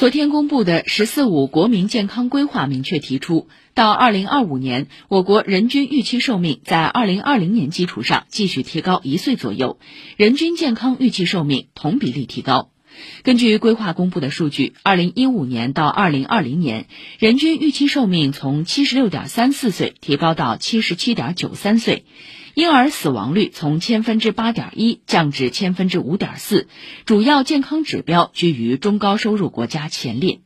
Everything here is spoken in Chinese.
昨天公布的“十四五”国民健康规划明确提出，到二零二五年，我国人均预期寿命在二零二零年基础上继续提高一岁左右，人均健康预期寿命同比例提高。根据规划公布的数据，二零一五年到二零二零年，人均预期寿命从七十六点三四岁提高到七十七点九三岁。婴儿死亡率从千分之八点一降至千分之五点四，主要健康指标居于中高收入国家前列。